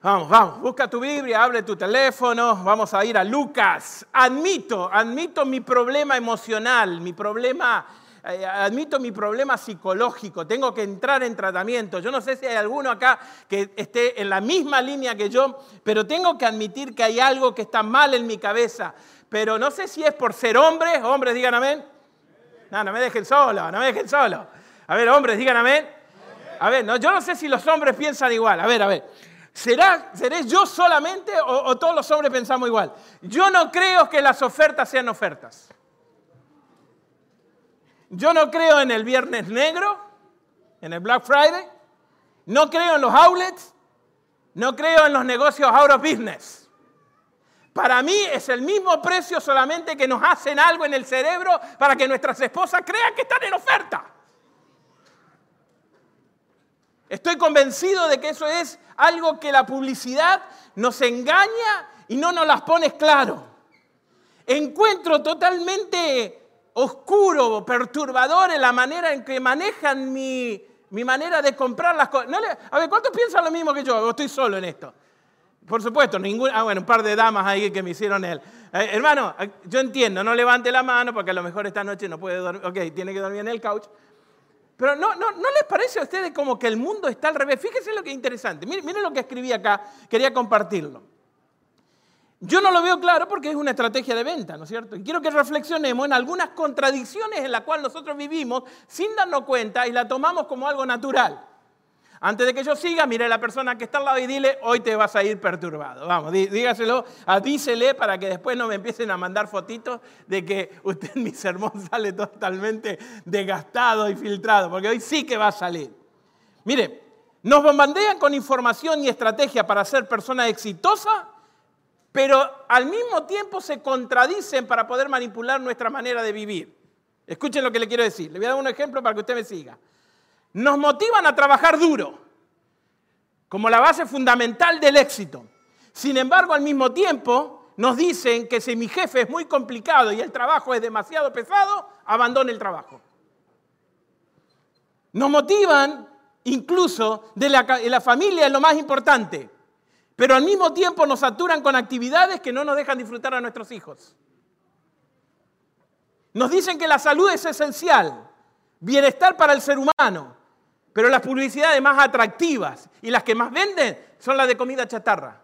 Vamos, vamos, busca tu Biblia, abre tu teléfono, vamos a ir a Lucas. Admito, admito mi problema emocional, mi problema, eh, admito mi problema psicológico, tengo que entrar en tratamiento. Yo no sé si hay alguno acá que esté en la misma línea que yo, pero tengo que admitir que hay algo que está mal en mi cabeza. Pero no sé si es por ser hombre, hombres digan amén. No, no me dejen solo, no me dejen solo. A ver, hombres, digan amén. A ver, no, yo no sé si los hombres piensan igual. A ver, a ver. ¿Será, ¿Seré yo solamente o, todos los hombres pensamos igual? Yo no creo que las ofertas sean ofertas. Yo no creo en el viernes negro, en el Black Friday. No creo en los outlets. No creo en los negocios out of business. Para mí es el mismo precio solamente que nos hacen algo en el cerebro para que nuestras esposas crean que están en oferta. Estoy convencido de que eso es algo que la publicidad nos engaña y no nos las pone claro. Encuentro totalmente oscuro, perturbador en la manera en que manejan mi, manera de comprar las cosas. a ver, ¿cuántos piensan lo mismo que yo? estoy solo en esto? Por supuesto, ningún, ah, bueno, un par de damas ahí que me hicieron él. Eh, hermano, yo entiendo, no levante la mano porque a lo mejor esta noche no puede dormir, ok, tiene que dormir en el couch. Pero no, no, ¿no les parece a ustedes como que el mundo está al revés? Fíjense lo que es interesante. Miren, miren lo que escribí acá, quería compartirlo. Yo no lo veo claro porque es una estrategia de venta, ¿no es cierto? Y quiero que reflexionemos en algunas contradicciones en las cuales nosotros vivimos sin darnos cuenta y la tomamos como algo natural. Antes de que yo siga, mire a la persona que está al lado y dile, hoy te vas a ir perturbado. Vamos, dígaselo, avísele para que después no me empiecen a mandar fotitos de que usted en mi sermón sale totalmente desgastado y filtrado, porque hoy sí que va a salir. Mire, nos bombardean con información y estrategia para ser personas exitosas, pero al mismo tiempo se contradicen para poder manipular nuestra manera de vivir. Escuchen lo que le quiero decir. Le voy a dar un ejemplo para que usted me siga nos motivan a trabajar duro como la base fundamental del éxito. Sin embargo, al mismo tiempo, nos dicen que si mi jefe es muy complicado y el trabajo es demasiado pesado, abandone el trabajo. Nos motivan incluso de la, familia es lo más importante, pero al mismo tiempo nos saturan con actividades que no nos dejan disfrutar a nuestros hijos. Nos dicen que la salud es esencial, bienestar para el ser humano, pero las publicidades más atractivas y las que más venden son las de comida chatarra.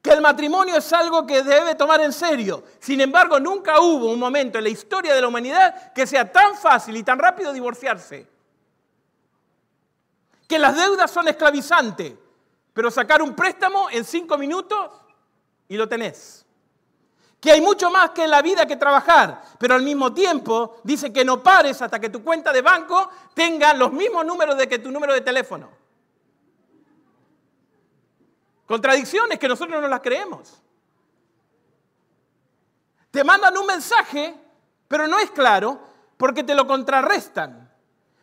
Que el matrimonio es algo que debe tomar en serio. Sin embargo, nunca hubo un momento en la historia de la humanidad que sea tan fácil y tan rápido divorciarse. Que las deudas son esclavizantes, pero sacar un préstamo en cinco minutos y lo tenés que hay mucho más que en la vida que trabajar, pero al mismo tiempo dice que no pares hasta que tu cuenta de banco tenga los mismos números de que tu número de teléfono. Contradicciones que nosotros no las creemos. Te mandan un mensaje, pero no es claro porque te lo contrarrestan.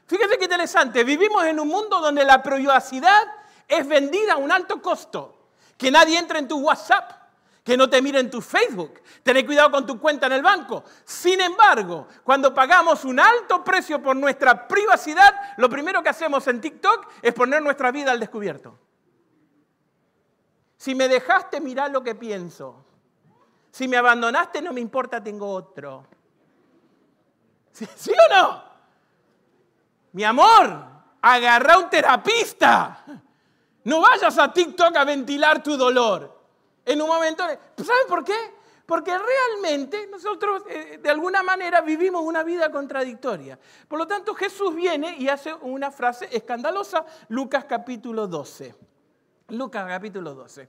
Fíjate qué interesante, vivimos en un mundo donde la privacidad es vendida a un alto costo. Que nadie entre en tu WhatsApp, que no te miren tu Facebook, tener cuidado con tu cuenta en el banco. Sin embargo, cuando pagamos un alto precio por nuestra privacidad, lo primero que hacemos en TikTok es poner nuestra vida al descubierto. Si me dejaste, mirar lo que pienso. Si me abandonaste, no me importa, tengo otro. ¿Sí, ¿Sí, o no? Mi amor, agarra un terapista. No vayas a TikTok a ventilar tu dolor. En un momento, ¿saben por qué? Porque realmente nosotros eh, de alguna manera vivimos una vida contradictoria. Por lo tanto, Jesús viene y hace una frase escandalosa, Lucas capítulo 12. Lucas capítulo 12.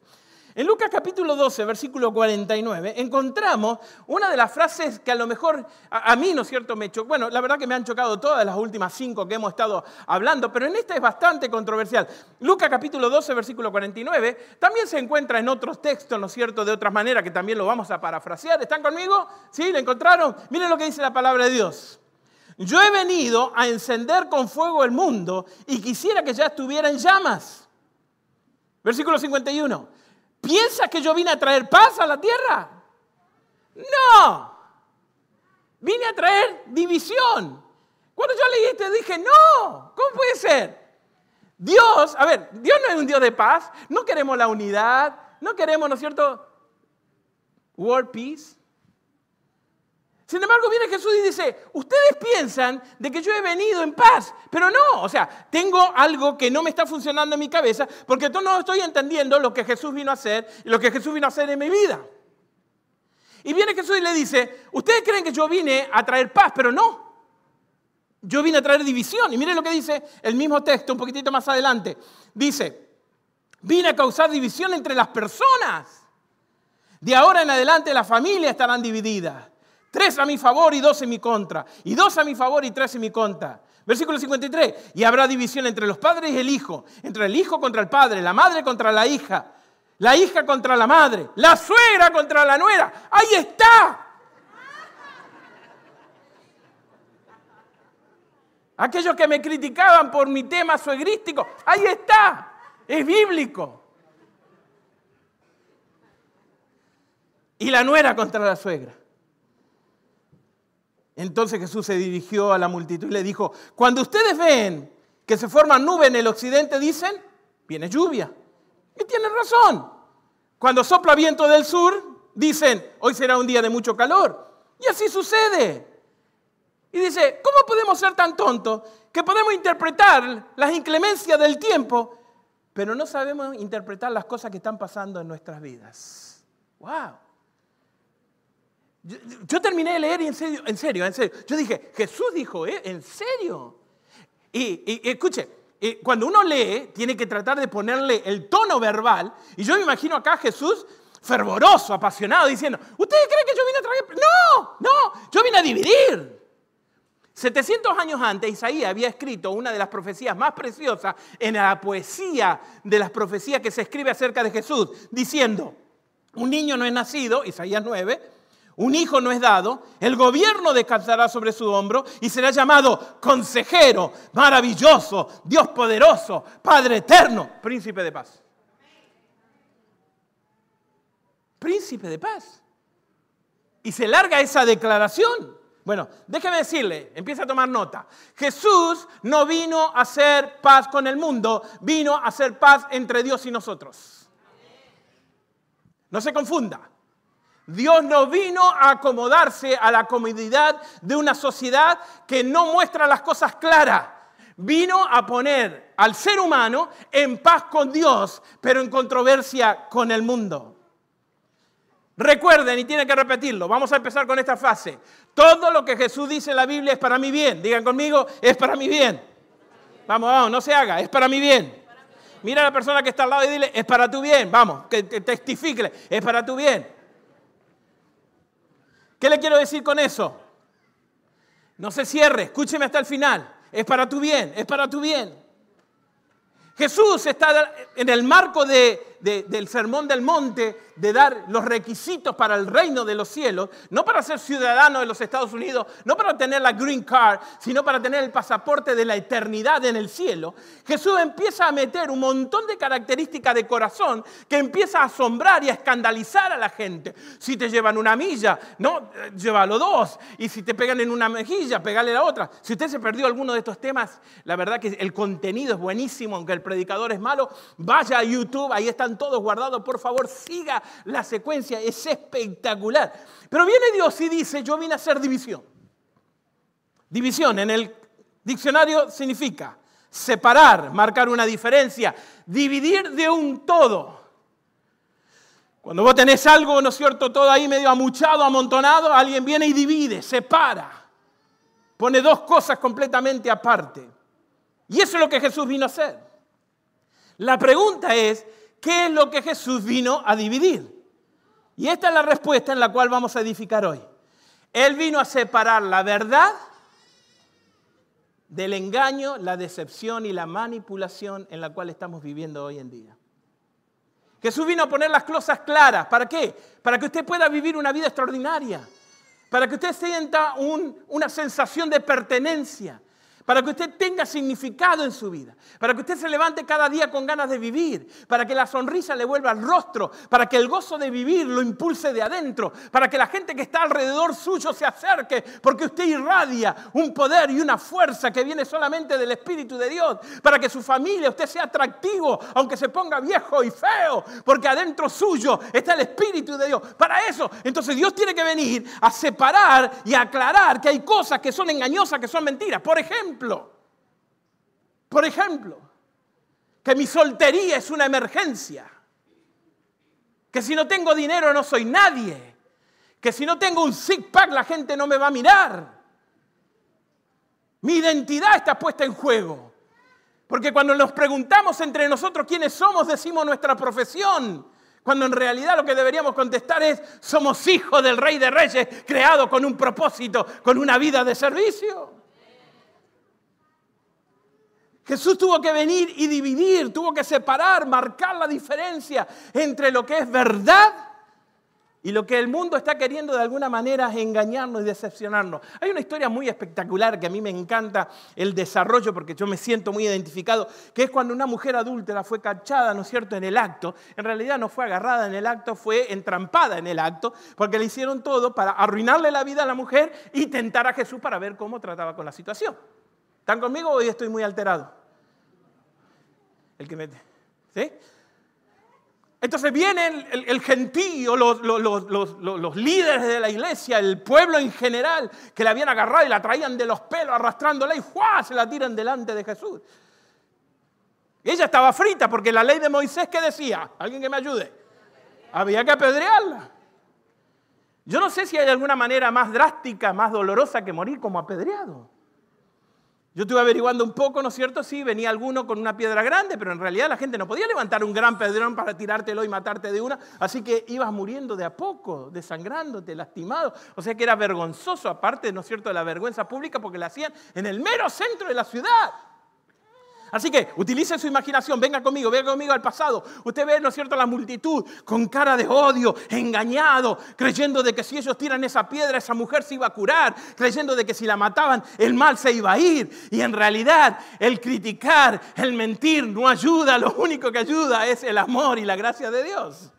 En Lucas capítulo 12, versículo 49, encontramos una de las frases que a lo mejor a, mí, ¿no es cierto?, me chocó. Bueno, la verdad que me han chocado todas las últimas cinco que hemos estado hablando, pero en esta es bastante controversial. Lucas capítulo 12, versículo 49, también se encuentra en otros textos, ¿no es cierto?, de otras maneras que también lo vamos a parafrasear. ¿Están conmigo? ¿Sí? ¿Lo encontraron? Miren lo que dice la palabra de Dios. Yo he venido a encender con fuego el mundo y quisiera que ya estuviera en llamas. Versículo 51. ¿Piensas que yo vine a traer paz a la tierra? No. Vine a traer división. Cuando yo leí esto dije, no, ¿cómo puede ser? Dios, a ver, Dios no es un Dios de paz, no queremos la unidad, no queremos, ¿no es cierto? World peace. Sin embargo, viene Jesús y dice, ustedes piensan de que yo he venido en paz, pero no, o sea, tengo algo que no me está funcionando en mi cabeza porque no estoy entendiendo lo que Jesús vino a hacer y lo que Jesús vino a hacer en mi vida. Y viene Jesús y le dice, ustedes creen que yo vine a traer paz, pero no. Yo vine a traer división. Y miren lo que dice el mismo texto un poquitito más adelante. Dice, vine a causar división entre las personas. De ahora en adelante las familias estarán divididas. Tres a mi favor y dos en mi contra. Y dos a mi favor y tres en mi contra. Versículo 53. Y habrá división entre los padres y el hijo. Entre el hijo contra el padre, la madre contra la hija. La hija contra la madre. La suegra contra la nuera. Ahí está. Aquellos que me criticaban por mi tema suegrístico, ahí está, es bíblico. Y la nuera contra la suegra. Entonces Jesús se dirigió a la multitud y le dijo, cuando ustedes ven que se forma nube en el occidente, dicen, viene lluvia. Y tienen razón. Cuando sopla viento del sur, dicen, hoy será un día de mucho calor. Y así sucede. Y dice, ¿cómo podemos ser tan tontos que podemos interpretar las inclemencias del tiempo, pero no sabemos interpretar las cosas que están pasando en nuestras vidas? ¡Wow! Yo, terminé de leer y en serio, en serio, en serio. Yo dije, Jesús dijo, ¿eh? ¿En serio? Y, escuche, cuando uno lee, tiene que tratar de ponerle el tono verbal. Y yo me imagino acá Jesús fervoroso, apasionado, diciendo, ¿ustedes creen que yo vine a traer? No, no, yo vine a dividir. 700 años antes, Isaías había escrito una de las profecías más preciosas en la poesía de las profecías que se escribe acerca de Jesús, diciendo, un niño no es nacido, Isaías 9, un hijo no es dado, el gobierno descansará sobre su hombro y será llamado consejero, maravilloso, Dios poderoso, Padre eterno, príncipe de paz. Príncipe de paz. Y se larga esa declaración. Bueno, déjeme decirle, empieza a tomar nota. Jesús no vino a hacer paz con el mundo, vino a hacer paz entre Dios y nosotros. No se confunda. Dios no vino a acomodarse a la comodidad de una sociedad que no muestra las cosas claras. Vino a poner al ser humano en paz con Dios, pero en controversia con el mundo. Recuerden, y tienen que repetirlo, vamos a empezar con esta frase. Todo lo que Jesús dice en la Biblia es para mi bien. Digan conmigo, es para mi bien. Vamos, vamos, no se haga, es para mi bien. Mira a la persona que está al lado y dile, es para tu bien. Vamos, que testifique, es para tu bien. ¿Qué le quiero decir con eso? No se cierre, escúcheme hasta el final. Es para tu bien, es para tu bien. Jesús está en el marco del sermón del monte, de dar los requisitos para el reino de los cielos, no para ser ciudadano de los Estados Unidos, no para tener la green card, sino para tener el pasaporte de la eternidad en el cielo, Jesús empieza a meter un montón de características de corazón que empieza a asombrar y a escandalizar a la gente. Si te llevan una milla, no, llévalo dos. Y si te pegan en una mejilla, pegale la otra. Si usted se perdió alguno de estos temas, la verdad que el contenido es buenísimo, aunque el predicador es malo, vaya a YouTube, ahí están todos guardados, por favor, siga la secuencia es espectacular. Pero viene Dios y dice, yo vine a hacer división. División en el diccionario significa separar, marcar una diferencia, dividir de un todo. Cuando vos tenés algo, ¿no es cierto?, todo ahí medio amuchado, amontonado, alguien viene y divide, separa, pone dos cosas completamente aparte. Y eso es lo que Jesús vino a hacer. La pregunta es, ¿qué es lo que Jesús vino a dividir? Y esta es la respuesta en la cual vamos a edificar hoy. Él vino a separar la verdad del engaño, la decepción y la manipulación en la cual estamos viviendo hoy en día. Jesús vino a poner las cosas claras. ¿Para qué? Para que usted pueda vivir una vida extraordinaria. Para que usted sienta una sensación de pertenencia. Para que usted tenga significado en su vida, para que usted se levante cada día con ganas de vivir, para que la sonrisa le vuelva al rostro, para que el gozo de vivir lo impulse de adentro, para que la gente que está alrededor suyo se acerque, porque usted irradia un poder y una fuerza que viene solamente del Espíritu de Dios, para que su familia, usted sea atractivo, aunque se ponga viejo y feo, porque adentro suyo está el Espíritu de Dios. Para eso, entonces Dios tiene que venir a separar y aclarar que hay cosas que son engañosas, que son mentiras. Por ejemplo, por ejemplo, que mi soltería es una emergencia, que si no tengo dinero no soy nadie, que si no tengo un six pack la gente no me va a mirar. Mi identidad está puesta en juego. Porque cuando nos preguntamos entre nosotros quiénes somos, decimos nuestra profesión. Cuando en realidad lo que deberíamos contestar es, somos hijos del Rey de Reyes, creados con un propósito, con una vida de servicio. Jesús tuvo que venir y dividir, tuvo que separar, marcar la diferencia entre lo que es verdad y lo que el mundo está queriendo de alguna manera engañarnos y decepcionarnos. Hay una historia muy espectacular que a mí me encanta el desarrollo porque yo me siento muy identificado, que es cuando una mujer adúltera fue cachada, ¿no es cierto?, en el acto. En realidad no fue agarrada en el acto, fue entrampada en el acto, porque le hicieron todo para arruinarle la vida a la mujer y tentar a Jesús para ver cómo trataba con la situación. ¿Están conmigo o hoy estoy muy alterado? El que mete. ¿Sí? Entonces vienen el, gentío, los, los, líderes de la iglesia, el pueblo en general, que la habían agarrado y la traían de los pelos arrastrándola y ¡juá! se la tiran delante de Jesús. ella estaba frita porque la ley de Moisés, ¿qué decía? ¿Alguien que me ayude? Había que apedrearla. Yo no sé si hay alguna manera más drástica, más dolorosa que morir como apedreado. Yo estuve averiguando un poco, ¿no es cierto? Sí, venía alguno con una piedra grande, pero en realidad la gente no podía levantar un gran pedrón para tirártelo y matarte de una, así que ibas muriendo de a poco, desangrándote, lastimado. O sea que era vergonzoso, aparte, ¿no es cierto?, de la vergüenza pública, porque la hacían en el mero centro de la ciudad. Así que utilice su imaginación, venga conmigo, venga conmigo al pasado. Usted ve, ¿no es cierto?, la multitud con cara de odio, engañado, creyendo de que si ellos tiran esa piedra, esa mujer se iba a curar, creyendo de que si la mataban, el mal se iba a ir. Y en realidad, el criticar, el mentir no ayuda, lo único que ayuda es el amor y la gracia de Dios.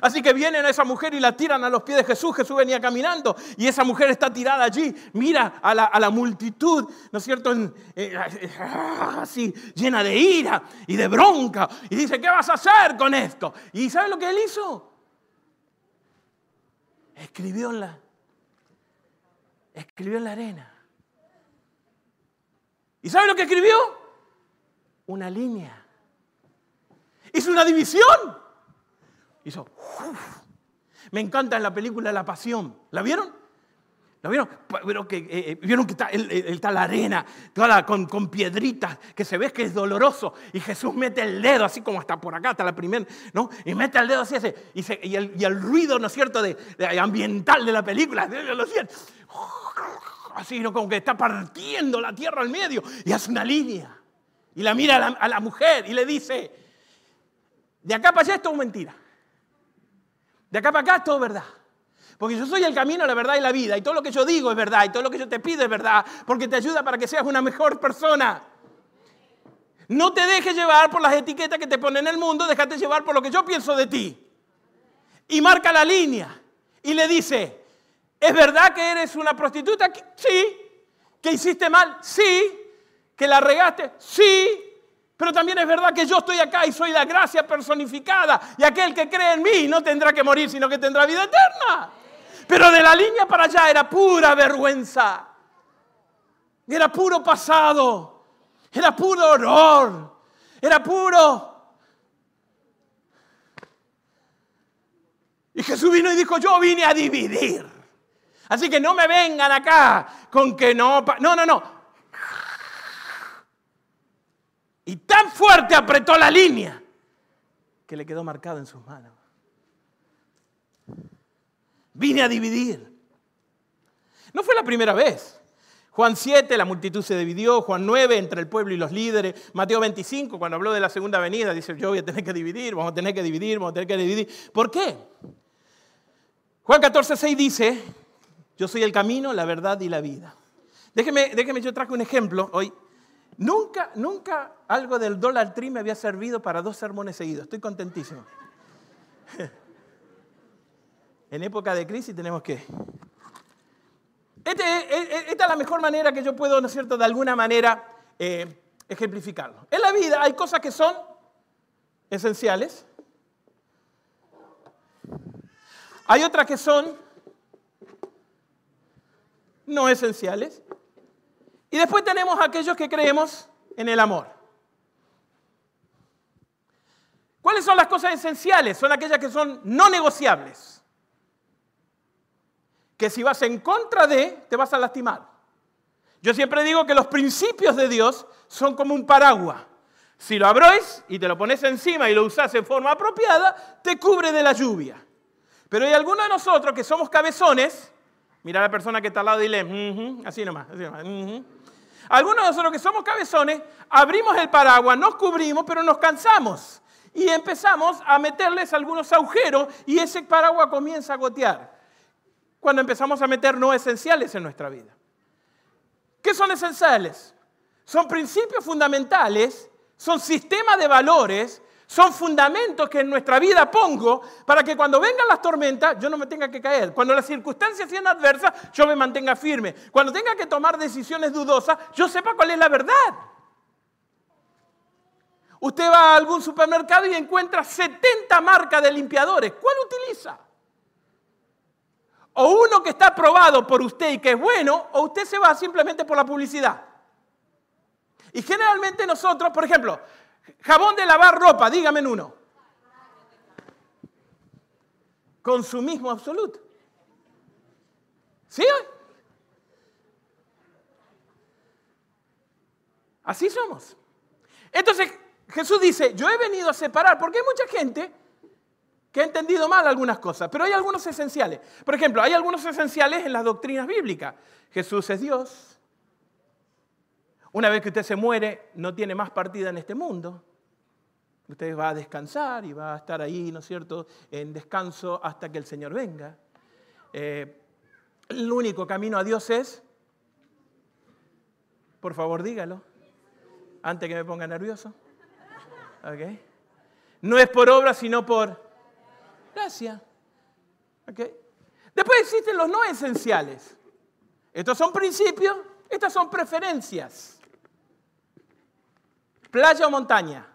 Así que vienen a esa mujer y la tiran a los pies de Jesús. Jesús venía caminando y esa mujer está tirada allí. Mira a la, multitud, ¿no es cierto? Eh, así, llena de ira y de bronca. Y dice, ¿qué vas a hacer con esto? ¿Y sabe lo que él hizo? Escribió en la, escribió en la arena. ¿Y sabe lo que escribió? Una línea. Hizo una división. Hizo, me encanta en la película La Pasión. ¿La vieron? ¿La vieron? Pero que, eh, eh, vieron que está, la arena toda con, con, piedritas, que se ve que es doloroso. Y Jesús mete el dedo, así como hasta por acá, hasta la primera, ¿no? Y mete el dedo así, así y, el, ruido, ¿no es cierto?, de, ambiental de la película, así, ¿no? como que está partiendo la tierra al medio. Y hace una línea. Y la mira la, a la mujer y le dice, de acá para allá esto es mentira. De acá para acá es todo verdad. Porque yo soy el camino, la verdad y la vida. Y todo lo que yo digo es verdad. Y todo lo que yo te pido es verdad. Porque te ayuda para que seas una mejor persona. No te dejes llevar por las etiquetas que te pone en el mundo. Déjate llevar por lo que yo pienso de ti. Y marca la línea. Y le dice, ¿es verdad que eres una prostituta? Sí. ¿Que hiciste mal? Sí. ¿Que la regaste? Sí. Pero también es verdad que yo estoy acá y soy la gracia personificada. Y aquel que cree en mí no tendrá que morir, sino que tendrá vida eterna. Pero de la línea para allá era pura vergüenza. Era puro pasado. Era puro horror. Era puro... Y Jesús vino y dijo, yo vine a dividir. Así que no me vengan acá con que no... No, no, no. Y tan fuerte apretó la línea que le quedó marcado en sus manos. Vine a dividir. No fue la primera vez. Juan 7, la multitud se dividió. Juan 9, entre el pueblo y los líderes. Mateo 25, cuando habló de la segunda venida, dice, yo voy a tener que dividir, vamos a tener que dividir, vamos a tener que dividir. ¿Por qué? Juan 14, 6 dice, yo soy el camino, la verdad y la vida. Déjeme, déjeme yo traje un ejemplo hoy. Nunca, nunca algo del dólar tri me había servido para dos sermones seguidos. Estoy contentísimo. En época de crisis tenemos que... Este, esta es la mejor manera que yo puedo, ¿no es cierto?, de alguna manera eh, ejemplificarlo. En la vida hay cosas que son esenciales. Hay otras que son no esenciales. Y después tenemos aquellos que creemos en el amor. ¿Cuáles son las cosas esenciales? Son aquellas que son no negociables. Que si vas en contra de, te vas a lastimar. Yo siempre digo que los principios de Dios son como un paraguas. Si lo abrís y te lo pones encima y lo usás en forma apropiada, te cubre de la lluvia. Pero hay algunos de nosotros que somos cabezones, mira a la persona que está al lado y dile, así nomás, así nomás. Algunos de nosotros que somos cabezones, abrimos el paraguas, nos cubrimos, pero nos cansamos. Y empezamos a meterles algunos agujeros y ese paraguas comienza a gotear. Cuando empezamos a meter no esenciales en nuestra vida. ¿Qué son esenciales? Son principios fundamentales, son sistemas de valores son fundamentos que en nuestra vida pongo para que cuando vengan las tormentas yo no me tenga que caer. Cuando las circunstancias sean adversas, yo me mantenga firme. Cuando tenga que tomar decisiones dudosas, yo sepa cuál es la verdad. Usted va a algún supermercado y encuentra 70 marcas de limpiadores. ¿Cuál utiliza? O uno que está aprobado por usted y que es bueno, o usted se va simplemente por la publicidad. Y generalmente nosotros, por ejemplo, Jabón de lavar ropa, dígame en uno. Consumismo absoluto. ¿Sí? Así somos. Entonces Jesús dice, yo he venido a separar, porque hay mucha gente que ha entendido mal algunas cosas, pero hay algunos esenciales. Por ejemplo, hay algunos esenciales en las doctrinas bíblicas. Jesús es Dios, una vez que usted se muere, no tiene más partida en este mundo. Usted va a descansar y va a estar ahí, ¿no es cierto?, en descanso hasta que el Señor venga. Eh, el único camino a Dios es, por favor dígalo, antes que me ponga nervioso. No es por obra, sino por gracia. Después existen los no esenciales. Estos son principios, estas son preferencias. ¿Playa o montaña?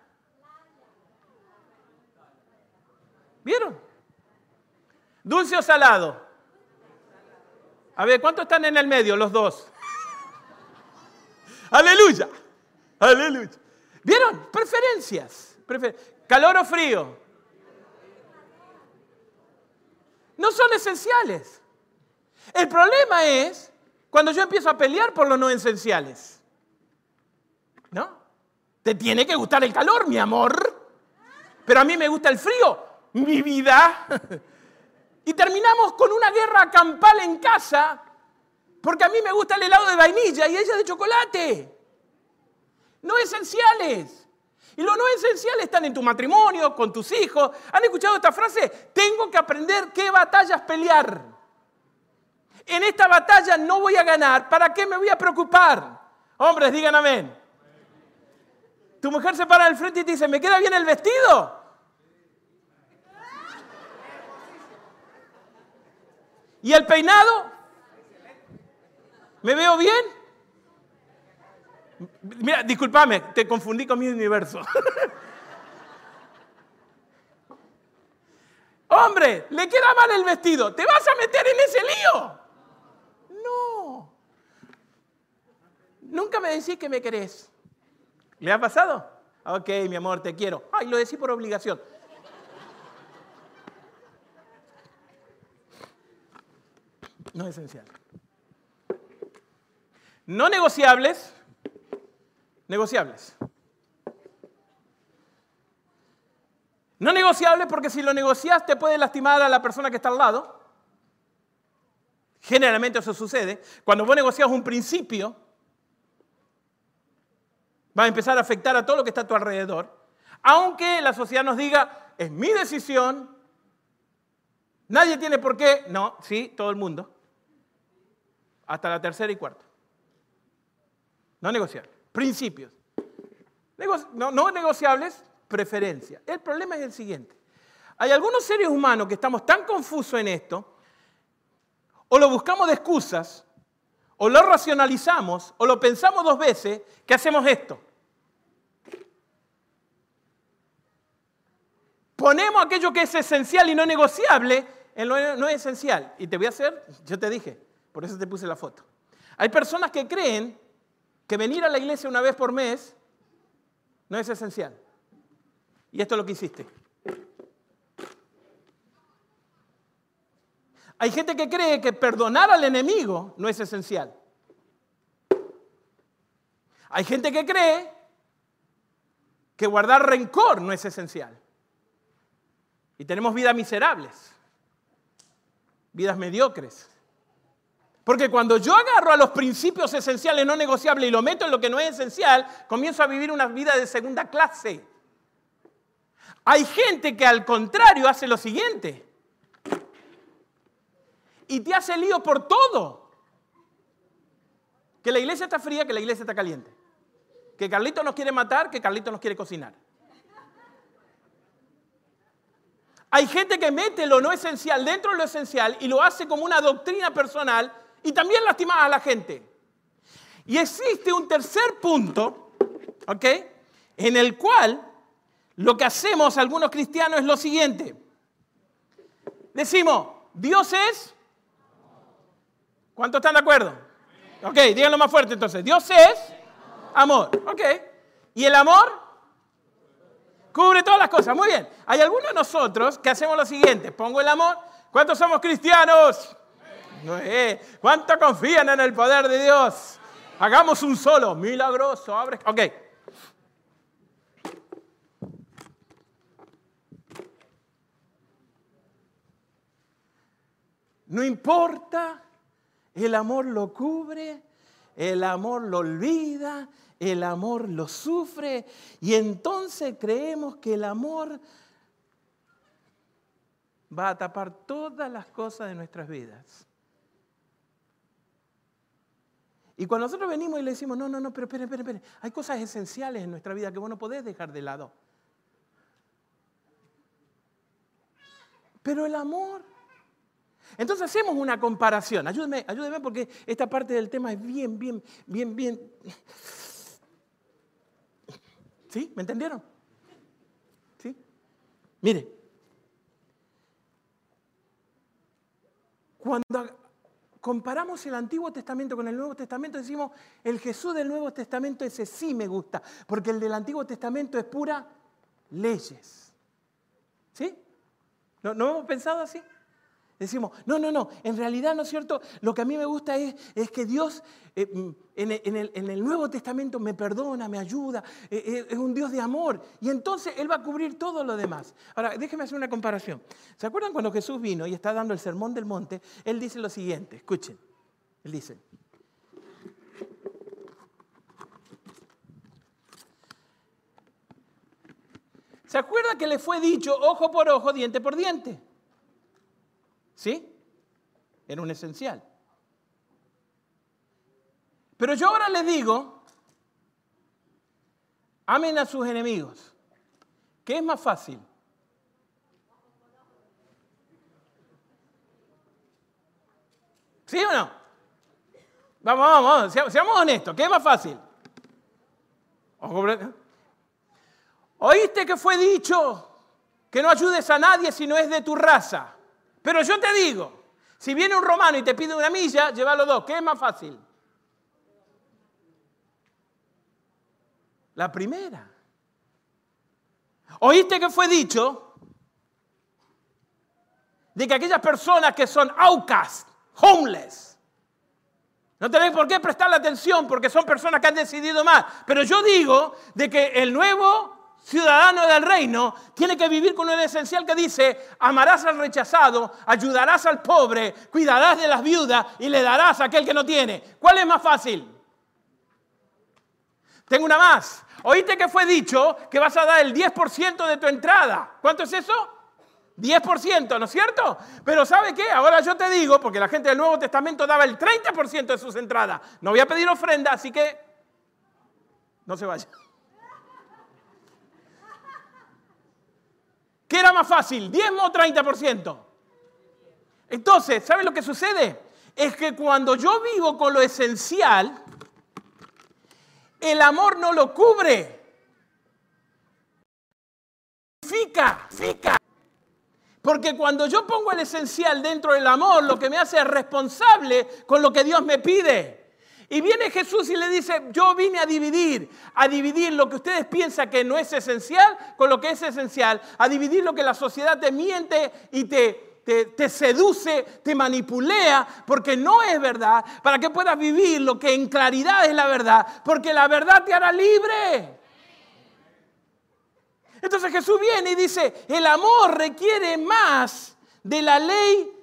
¿Vieron? ¿Dulce o salado? A ver, ¿cuántos están en el medio? Los dos. Aleluya. Aleluya. ¿Vieron? Preferencias. ¿Calor o frío? No son esenciales. El problema es cuando yo empiezo a pelear por los no esenciales. ¿No? Te tiene que gustar el calor, mi amor. Pero a mí me gusta el frío, mi vida. Y terminamos con una guerra campal en casa, porque a mí me gusta el helado de vainilla y ella de chocolate. No esenciales. Y los no esenciales están en tu matrimonio, con tus hijos. ¿Han escuchado esta frase? Tengo que aprender qué batallas pelear. En esta batalla no voy a ganar. ¿Para qué me voy a preocupar? Hombres, digan amén. Tu mujer se para al frente y te dice, ¿me queda bien el vestido? ¿Y el peinado? ¿Me veo bien? Mira, discúlpame, te confundí con mi universo. Hombre, le queda mal el vestido. ¿Te vas a meter en ese lío? No. Nunca me decís que me querés. ¿Le ha pasado? Ok, mi amor, te quiero. Ay, lo decís por obligación. No es esencial. No negociables. Negociables. No negociables porque si lo negocias te puede lastimar a la persona que está al lado. Generalmente eso sucede. Cuando vos negocias un principio, va a empezar a afectar a todo lo que está a tu alrededor. Aunque la sociedad nos diga, es mi decisión, nadie tiene por qué, no, sí, todo el mundo, hasta la tercera y cuarta. no negociables, principios. no, no negociables, preferencia. El problema es el siguiente. Hay algunos seres humanos que estamos tan confusos en esto, o lo buscamos de excusas, o lo racionalizamos, o lo pensamos dos veces, que hacemos esto. Ponemos aquello que es esencial y no negociable en lo no esencial. Y te voy a hacer, yo te dije, por eso te puse la foto. Hay personas que creen que venir a la iglesia una vez por mes no es esencial. Y esto es lo que hiciste. Hay gente que cree que perdonar al enemigo no es esencial. Hay gente que cree que guardar rencor no es esencial. Y tenemos vidas miserables, vidas mediocres. Porque cuando yo agarro a los principios esenciales no negociables y lo meto en lo que no es esencial, comienzo a vivir una vida de segunda clase. Hay gente que al contrario hace lo siguiente. Y te hace lío por todo. Que la iglesia está fría, que la iglesia está caliente. Que Carlito nos quiere matar, que Carlito nos quiere cocinar. Hay gente que mete lo no esencial dentro de lo esencial y lo hace como una doctrina personal y también lastima a la gente. Y existe un tercer punto, ¿ok? En el cual lo que hacemos algunos cristianos es lo siguiente. Decimos, Dios es... ¿Cuántos están de acuerdo? Ok, díganlo más fuerte entonces. Dios es amor. Ok. ¿Y el amor? Cubre todas las cosas. Muy bien. Hay algunos de nosotros que hacemos lo siguiente. Pongo el amor. ¿Cuántos somos cristianos? ¿Cuántos confían en el poder de Dios? Hagamos un solo. Milagroso. Abre. Ok. No importa. El amor lo cubre. El amor lo olvida el amor lo sufre y entonces creemos que el amor va a tapar todas las cosas de nuestras vidas. Y cuando nosotros venimos y le decimos, no, no, no, pero espere, espere, espere, hay cosas esenciales en nuestra vida que vos no podés dejar de lado. Pero el amor. Entonces hacemos una comparación. Ayúdeme, ayúdeme porque esta parte del tema es bien, bien, bien, bien ¿Sí? ¿Me entendieron? ¿Sí? Mire, cuando comparamos el Antiguo Testamento con el Nuevo Testamento, decimos, el Jesús del Nuevo Testamento ese sí me gusta, porque el del Antiguo Testamento es pura leyes. ¿Sí? ¿No, ¿No hemos pensado así? Decimos, no, no, no, en realidad, ¿no es cierto? Lo que a mí me gusta es, es que Dios eh, mm, en, el, Nuevo Testamento me perdona, me ayuda, eh, eh, es un Dios de amor. Y entonces Él va a cubrir todo lo demás. Ahora, déjenme hacer una comparación. ¿Se acuerdan cuando Jesús vino y está dando el sermón del monte? Él dice lo siguiente, escuchen. Él dice, ¿Se acuerda que le fue dicho ojo por ojo, diente por diente? ¿Sí? Era un esencial. Pero yo ahora les digo, amen a sus enemigos. ¿Qué es más fácil? ¿Sí o no? Vamos, vamos, vamos, seamos honestos. ¿Qué es más fácil? ¿Oíste que fue dicho que no ayudes a nadie si no es de tu raza? Pero yo te digo, si viene un romano y te pide una milla, llévalo dos. ¿Qué es más fácil? La primera. ¿Oíste que fue dicho de que aquellas personas que son outcast, homeless, no tenéis por qué prestarle atención porque son personas que han decidido más. Pero yo digo de que el nuevo ciudadano del reino, tiene que vivir con un esencial que dice, amarás al rechazado, ayudarás al pobre, cuidarás de las viudas y le darás a aquel que no tiene. ¿Cuál es más fácil? Tengo una más. Oíste que fue dicho que vas a dar el 10% de tu entrada. ¿Cuánto es eso? 10%, ¿no es cierto? Pero ¿sabe qué? Ahora yo te digo, porque la gente del Nuevo Testamento daba el 30% de sus entradas. No voy a pedir ofrenda, así que No se vaya. Era más fácil? ¿10 o 30%? Entonces, ¿saben lo que sucede? Es que cuando yo vivo con lo esencial, el amor no lo cubre. Fica, fica. Porque cuando yo pongo el esencial dentro del amor, lo que me hace es responsable con lo que Dios me pide. Y viene Jesús y le dice, yo vine a dividir, a dividir lo que ustedes piensan que no es esencial con lo que es esencial, a dividir lo que la sociedad te miente y te, te, te, seduce, te manipulea, porque no es verdad, para que puedas vivir lo que en claridad es la verdad, porque la verdad te hará libre. Entonces Jesús viene y dice, el amor requiere más de la ley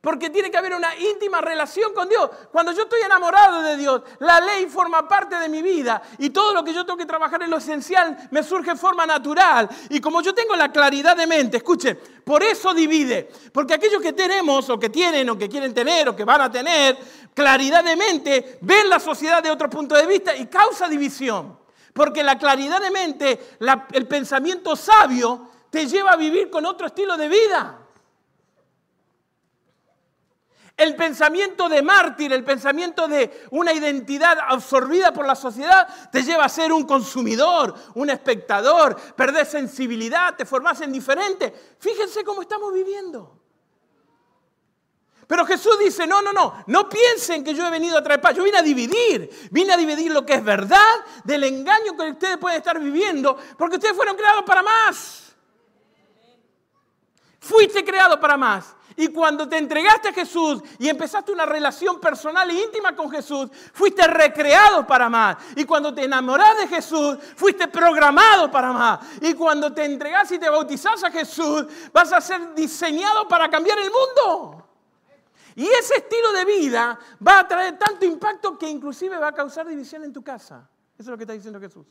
porque tiene que haber una íntima relación con Dios. Cuando yo estoy enamorado de Dios, la ley forma parte de mi vida y todo lo que yo tengo que trabajar en lo esencial me surge de forma natural. Y como yo tengo la claridad de mente, escuchen, por eso divide. Porque aquellos que tenemos o que tienen o que quieren tener o que van a tener claridad de mente, ven la sociedad de otro punto de vista y causa división. Porque la claridad de mente, el pensamiento sabio, te lleva a vivir con otro estilo de vida. El pensamiento de mártir, el pensamiento de una identidad absorbida por la sociedad, te lleva a ser un consumidor, un espectador, perder sensibilidad, te formas en diferente. Fíjense cómo estamos viviendo. Pero Jesús dice, no, no, no, no piensen que yo he venido a traer paz, yo vine a dividir, vine a dividir lo que es verdad del engaño que ustedes pueden estar viviendo, porque ustedes fueron creados para más. Fuiste creado para más. Y cuando te entregaste a Jesús y empezaste una relación personal e íntima con Jesús, fuiste recreado para más. Y cuando te enamoras de Jesús, fuiste programado para más. Y cuando te entregas y te bautizas a Jesús, vas a ser diseñado para cambiar el mundo. Y ese estilo de vida va a traer tanto impacto que inclusive va a causar división en tu casa. Eso es lo que está diciendo Jesús.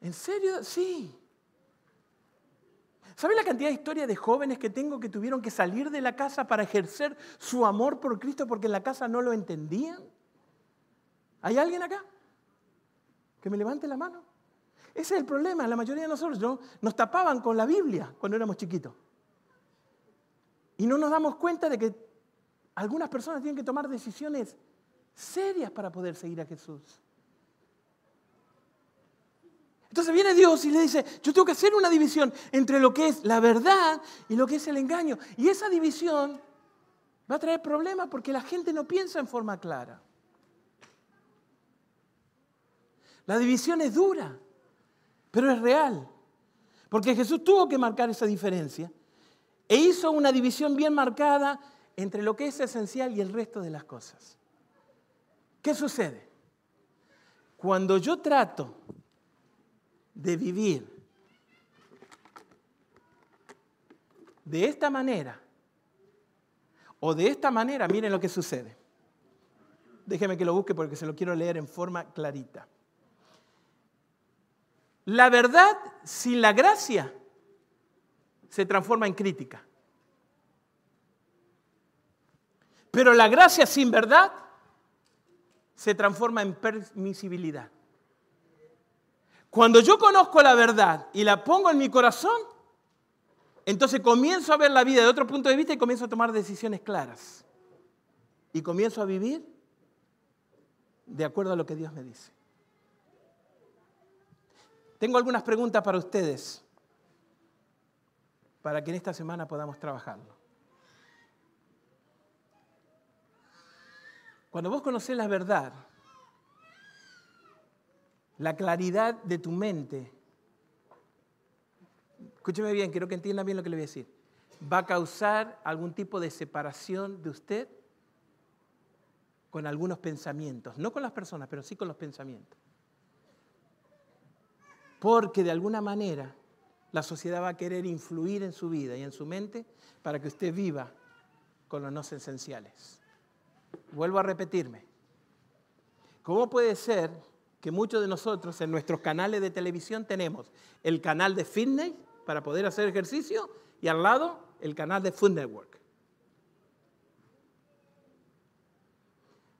¿En serio? Sí. ¿Sabe la cantidad de historias de jóvenes que tengo que tuvieron que salir de la casa para ejercer su amor por Cristo porque en la casa no lo entendían? ¿Hay alguien acá? Que me levante la mano. Ese es el problema. La mayoría de nosotros ¿no? nos tapaban con la Biblia cuando éramos chiquitos. Y no nos damos cuenta de que algunas personas tienen que tomar decisiones serias para poder seguir a Jesús. Entonces viene Dios y le dice, yo tengo que hacer una división entre lo que es la verdad y lo que es el engaño. Y esa división va a traer problemas porque la gente no piensa en forma clara. La división es dura, pero es real. Porque Jesús tuvo que marcar esa diferencia e hizo una división bien marcada entre lo que es esencial y el resto de las cosas. ¿Qué sucede? Cuando yo trato de vivir de esta manera o de esta manera, miren lo que sucede. Déjeme que lo busque porque se lo quiero leer en forma clarita. La verdad sin la gracia se transforma en crítica. Pero la gracia sin verdad se transforma en permisibilidad. Cuando yo conozco la verdad y la pongo en mi corazón, entonces comienzo a ver la vida de otro punto de vista y comienzo a tomar decisiones claras. Y comienzo a vivir de acuerdo a lo que Dios me dice. Tengo algunas preguntas para ustedes, para que en esta semana podamos trabajarlo. Cuando vos conocés la verdad, la claridad de tu mente, escúcheme bien, quiero que entiendan bien lo que le voy a decir, va a causar algún tipo de separación de usted con algunos pensamientos, no con las personas, pero sí con los pensamientos. Porque de alguna manera la sociedad va a querer influir en su vida y en su mente para que usted viva con los no esenciales. Vuelvo a repetirme. ¿Cómo puede ser que muchos de nosotros en nuestros canales de televisión tenemos el canal de fitness para poder hacer ejercicio y al lado el canal de Food Network.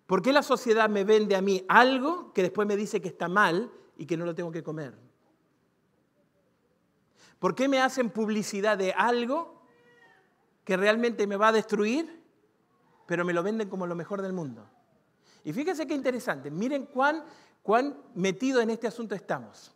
¿Por qué la sociedad me vende a mí algo que después me dice que está mal y que no lo tengo que comer? ¿Por qué me hacen publicidad de algo que realmente me va a destruir, pero me lo venden como lo mejor del mundo? Y fíjense qué interesante, miren cuán, cuán metido en este asunto estamos.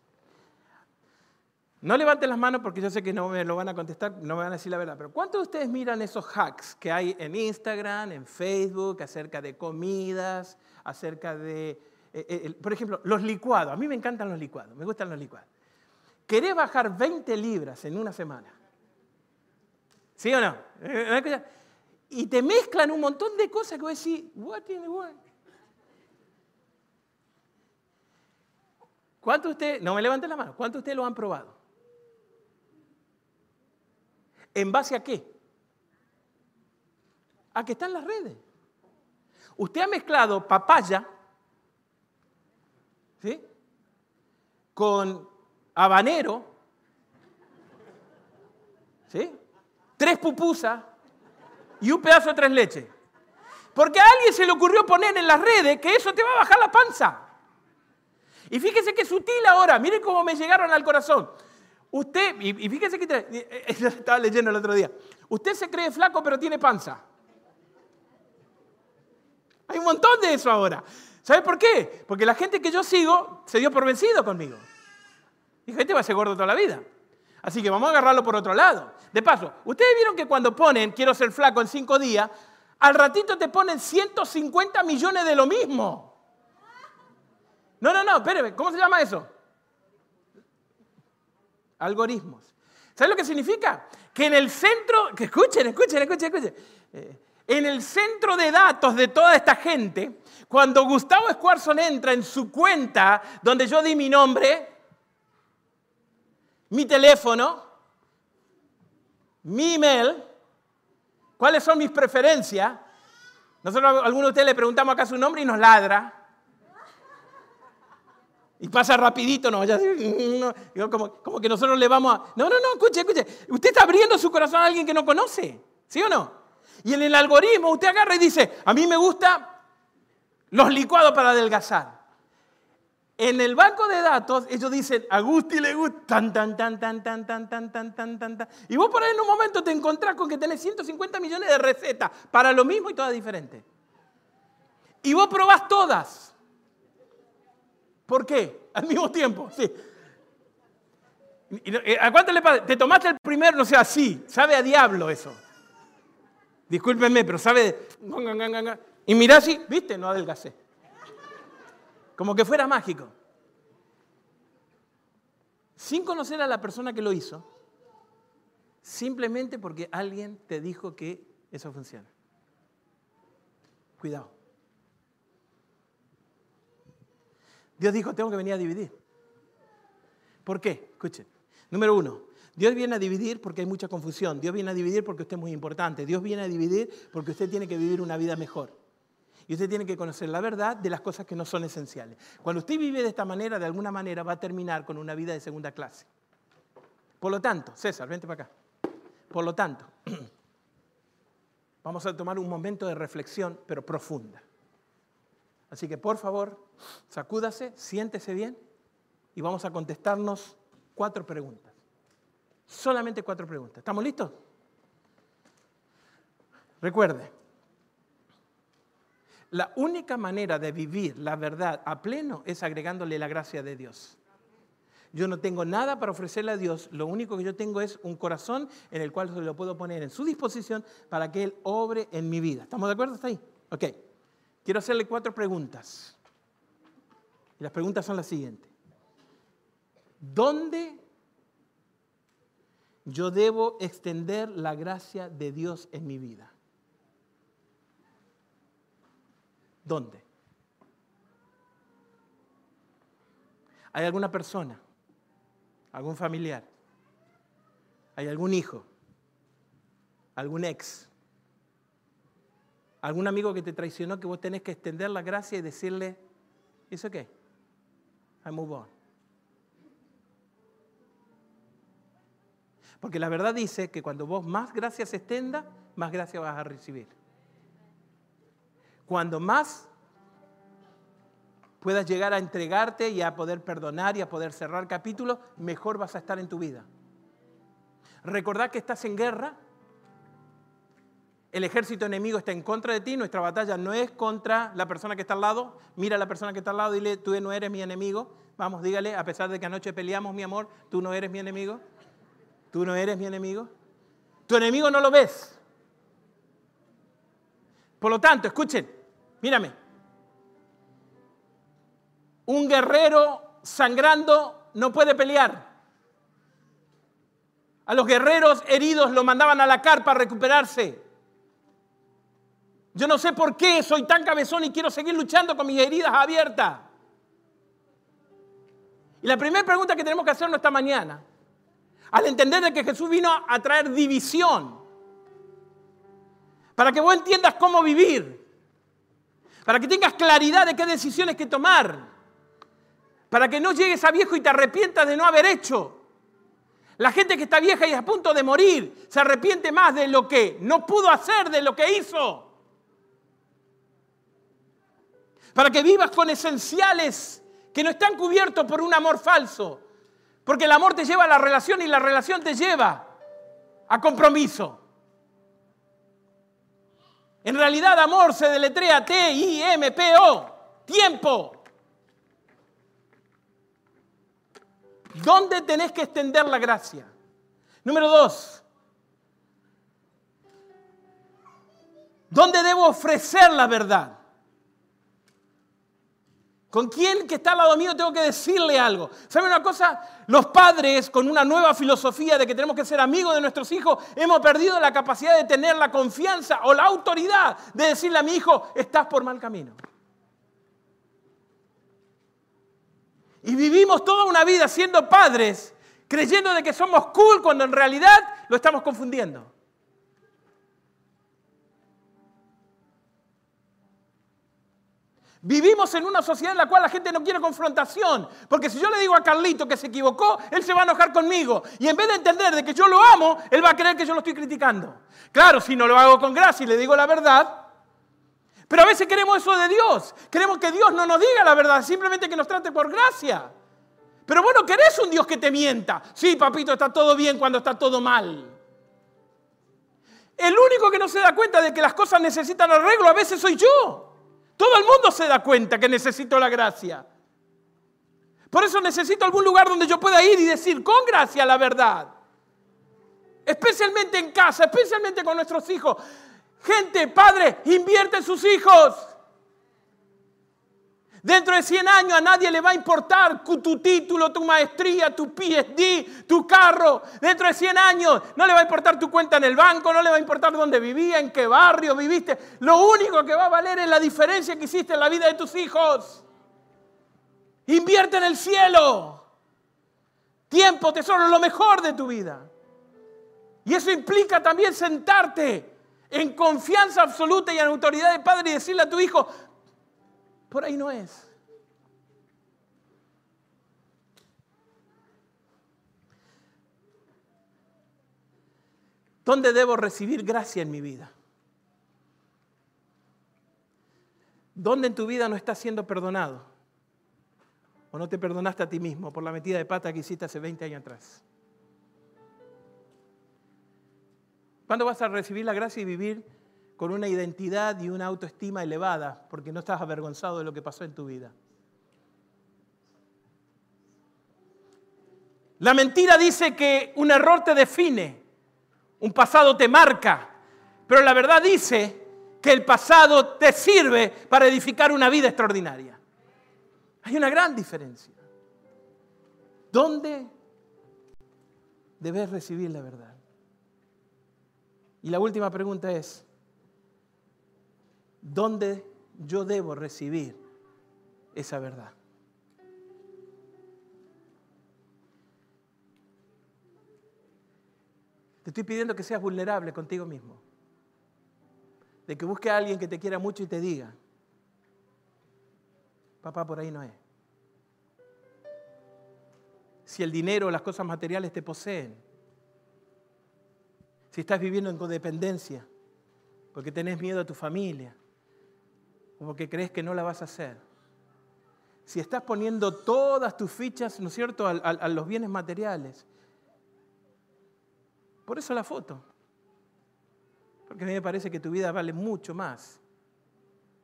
No levanten las manos porque yo sé que no me lo van a contestar, no me van a decir la verdad, pero ¿cuántos de ustedes miran esos hacks que hay en Instagram, en Facebook, acerca de comidas, acerca de, eh, eh, por ejemplo, los licuados? A mí me encantan los licuados, me gustan los licuados. ¿Querés bajar 20 libras en una semana? ¿Sí o no? Y te mezclan un montón de cosas que vos decís, what in the world? ¿Cuántos de ustedes, no me levanten la mano, cuántos de ustedes lo han probado? ¿En base a qué? A que están las redes. Usted ha mezclado papaya ¿sí? con habanero, ¿sí? tres pupusas y un pedazo de tres leches. Porque a alguien se le ocurrió poner en las redes que eso te va a bajar la panza. Y fíjese qué sutil ahora, miren cómo me llegaron al corazón. Usted, y fíjese que eh, estaba leyendo el otro día, usted se cree flaco pero tiene panza. Hay un montón de eso ahora. ¿Sabe por qué? Porque la gente que yo sigo se dio por vencido conmigo. Dijo, este va a ser gordo toda la vida. Así que vamos a agarrarlo por otro lado. De paso, ustedes vieron que cuando ponen quiero ser flaco en cinco días, al ratito te ponen 150 millones de lo mismo. No, no, no, espéreme, ¿cómo se llama eso? algoritmos. ¿Sabes lo que significa? Que en el centro, que escuchen, escuchen, escuchen, escuchen. Eh, en el centro de datos de toda esta gente, cuando Gustavo Squarson entra en su cuenta donde yo di mi nombre, mi teléfono, mi email, cuáles son mis preferencias, nosotros a algunos de ustedes le preguntamos acá su nombre y nos ladra. Y pasa rapidito, no, ya, no, como, como, que nosotros le vamos a... No, no, no, escuche, escuche. Usted está abriendo su corazón a alguien que no conoce, ¿sí o no? Y en el algoritmo usted agarra y dice, a mí me gustan los licuados para adelgazar. En el banco de datos ellos dicen, a Gusti le gusta, tan, tan, tan, tan, tan, tan, tan, tan, tan, tan, tan. Y vos por ahí en un momento te encontrás con que tenés 150 millones de recetas para lo mismo y todas diferentes. Y vos probás todas. ¿Por qué? Al mismo tiempo, sí. Eh, ¿A cuánto le pasa? Te tomaste el primero, no sé, así. Sabe a diablo eso. Discúlpenme, pero sabe. Y mirá así, viste, no adelgacé. Como que fuera mágico. Sin conocer a la persona que lo hizo, simplemente porque alguien te dijo que eso funciona. Cuidado. Dios dijo, tengo que venir a dividir. ¿Por qué? Escuchen. Número uno, Dios viene a dividir porque hay mucha confusión. Dios viene a dividir porque usted es muy importante. Dios viene a dividir porque usted tiene que vivir una vida mejor. Y usted tiene que conocer la verdad de las cosas que no son esenciales. Cuando usted vive de esta manera, de alguna manera va a terminar con una vida de segunda clase. Por lo tanto, César, vente para acá. Por lo tanto, vamos a tomar un momento de reflexión, pero profunda. Así que por favor, sacúdase, siéntese bien y vamos a contestarnos cuatro preguntas. Solamente cuatro preguntas. ¿Estamos listos? Recuerde, la única manera de vivir la verdad a pleno es agregándole la gracia de Dios. Yo no tengo nada para ofrecerle a Dios, lo único que yo tengo es un corazón en el cual se lo puedo poner en su disposición para que Él obre en mi vida. ¿Estamos de acuerdo hasta ahí? Ok. Quiero hacerle cuatro preguntas. Y las preguntas son las siguientes. ¿Dónde yo debo extender la gracia de Dios en mi vida? ¿Dónde? ¿Hay alguna persona? ¿Algún familiar? ¿Hay algún hijo? ¿Algún ex? Algún amigo que te traicionó que vos tenés que extender la gracia y decirle, ¿eso qué? I move on. Porque la verdad dice que cuando vos más gracia se extenda, más gracia vas a recibir. Cuando más puedas llegar a entregarte y a poder perdonar y a poder cerrar capítulos, mejor vas a estar en tu vida. Recordad que estás en guerra. El ejército enemigo está en contra de ti. Nuestra batalla no es contra la persona que está al lado. Mira a la persona que está al lado dile, tú no eres mi enemigo. Vamos, dígale, a pesar de que anoche peleamos, mi amor, tú no eres mi enemigo. Tú no eres mi enemigo. Tu enemigo no lo ves. Por lo tanto, escuchen, mírame. Un guerrero sangrando no puede pelear. A los guerreros heridos lo mandaban a la carpa a recuperarse. Yo no sé por qué soy tan cabezón y quiero seguir luchando con mis heridas abiertas. Y la primera pregunta que tenemos que hacernos esta mañana, al entender de que Jesús vino a traer división, para que vos entiendas cómo vivir, para que tengas claridad de qué decisiones que tomar, para que no llegues a viejo y te arrepientas de no haber hecho. La gente que está vieja y a punto de morir se arrepiente más de lo que no pudo hacer, de lo que hizo. Para que vivas con esenciales que no están cubiertos por un amor falso. Porque el amor te lleva a la relación y la relación te lleva a compromiso. En realidad amor se deletrea T-I-M-P-O, tiempo. ¿Dónde tenés que extender la gracia? Número dos, ¿dónde debo ofrecer la verdad? ¿Con quién que está al lado mío tengo que decirle algo? ¿Saben una cosa? Los padres, con una nueva filosofía de que tenemos que ser amigos de nuestros hijos, hemos perdido la capacidad de tener la confianza o la autoridad de decirle a mi hijo, estás por mal camino. Y vivimos toda una vida siendo padres, creyendo de que somos cool cuando en realidad lo estamos confundiendo. Vivimos en una sociedad en la cual la gente no quiere confrontación, porque si yo le digo a Carlito que se equivocó, él se va a enojar conmigo. Y en vez de entender de que yo lo amo, él va a creer que yo lo estoy criticando. Claro, si no lo hago con gracia y le digo la verdad, pero a veces queremos eso de Dios. Queremos que Dios no nos diga la verdad, simplemente que nos trate por gracia. Pero bueno, querés un Dios que te mienta. Sí, papito, está todo bien cuando está todo mal. El único que no se da cuenta de que las cosas necesitan arreglo a veces soy yo. Todo el mundo se da cuenta que necesito la gracia. Por eso necesito algún lugar donde yo pueda ir y decir con gracia la verdad. Especialmente en casa, especialmente con nuestros hijos. Gente, padre, invierte en sus hijos. Dentro de 100 años a nadie le va a importar tu título, tu maestría, tu PhD, tu carro. Dentro de 100 años no le va a importar tu cuenta en el banco, no le va a importar dónde vivía, en qué barrio viviste. Lo único que va a valer es la diferencia que hiciste en la vida de tus hijos. Invierte en el cielo. Tiempo, tesoro, lo mejor de tu vida. Y eso implica también sentarte en confianza absoluta y en autoridad de padre y decirle a tu hijo, por ahí no es. ¿Dónde debo recibir gracia en mi vida? ¿Dónde en tu vida no estás siendo perdonado? ¿O no te perdonaste a ti mismo por la metida de pata que hiciste hace 20 años atrás? ¿Cuándo vas a recibir la gracia y vivir con una identidad y una autoestima elevada porque no estás avergonzado de lo que pasó en tu vida? La mentira dice que un error te define, un pasado te marca, pero la verdad dice que el pasado te sirve para edificar una vida extraordinaria. Hay una gran diferencia. ¿Dónde debes recibir la verdad? Y la última pregunta es, ¿dónde yo debo recibir esa verdad? Te estoy pidiendo que seas vulnerable contigo mismo. De que busque a alguien que te quiera mucho y te diga, papá, por ahí no es. Si el dinero o las cosas materiales te poseen, si estás viviendo en codependencia, porque tenés miedo a tu familia, o porque crees que no la vas a hacer. si estás poniendo todas tus fichas, ¿no es cierto?, a, los bienes materiales. Por eso la foto. Porque a mí me parece que tu vida vale mucho más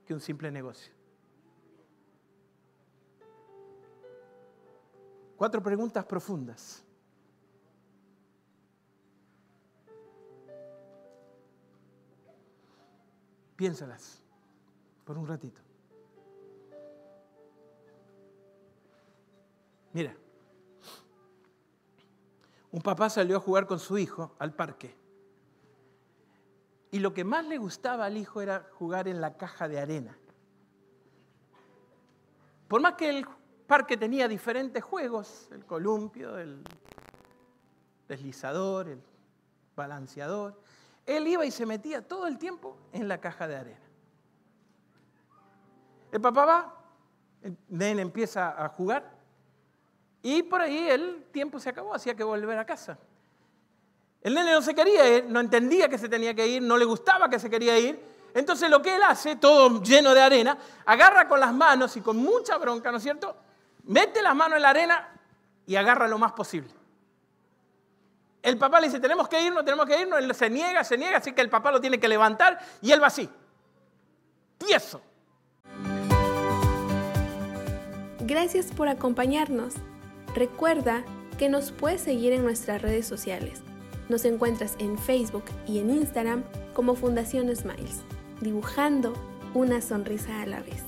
que un simple negocio. Cuatro preguntas profundas. Piénsalas por un ratito. Mira, un papá salió a jugar con su hijo al parque. Y lo que más le gustaba al hijo era jugar en la caja de arena. Por más que el parque tenía diferentes juegos, el columpio, el deslizador, el balanceador, él iba y se metía todo el tiempo en la caja de arena. El papá va, el nene empieza a jugar y por ahí el tiempo se acabó, hacía que volver a casa. El nene no se quería ir, no entendía que se tenía que ir, no le gustaba que se quería ir. Entonces lo que él hace, todo lleno de arena, agarra con las manos y con mucha bronca, ¿no es cierto? Mete las manos en la arena y agarra lo más posible. El papá le dice, tenemos que irnos, tenemos que irnos. Él se niega, se niega, así que el papá lo tiene que levantar y él va así. Tieso. Gracias por acompañarnos. Recuerda que nos puedes seguir en nuestras redes sociales. Nos encuentras en Facebook y en Instagram como Fundación Smiles, dibujando una sonrisa a la vez.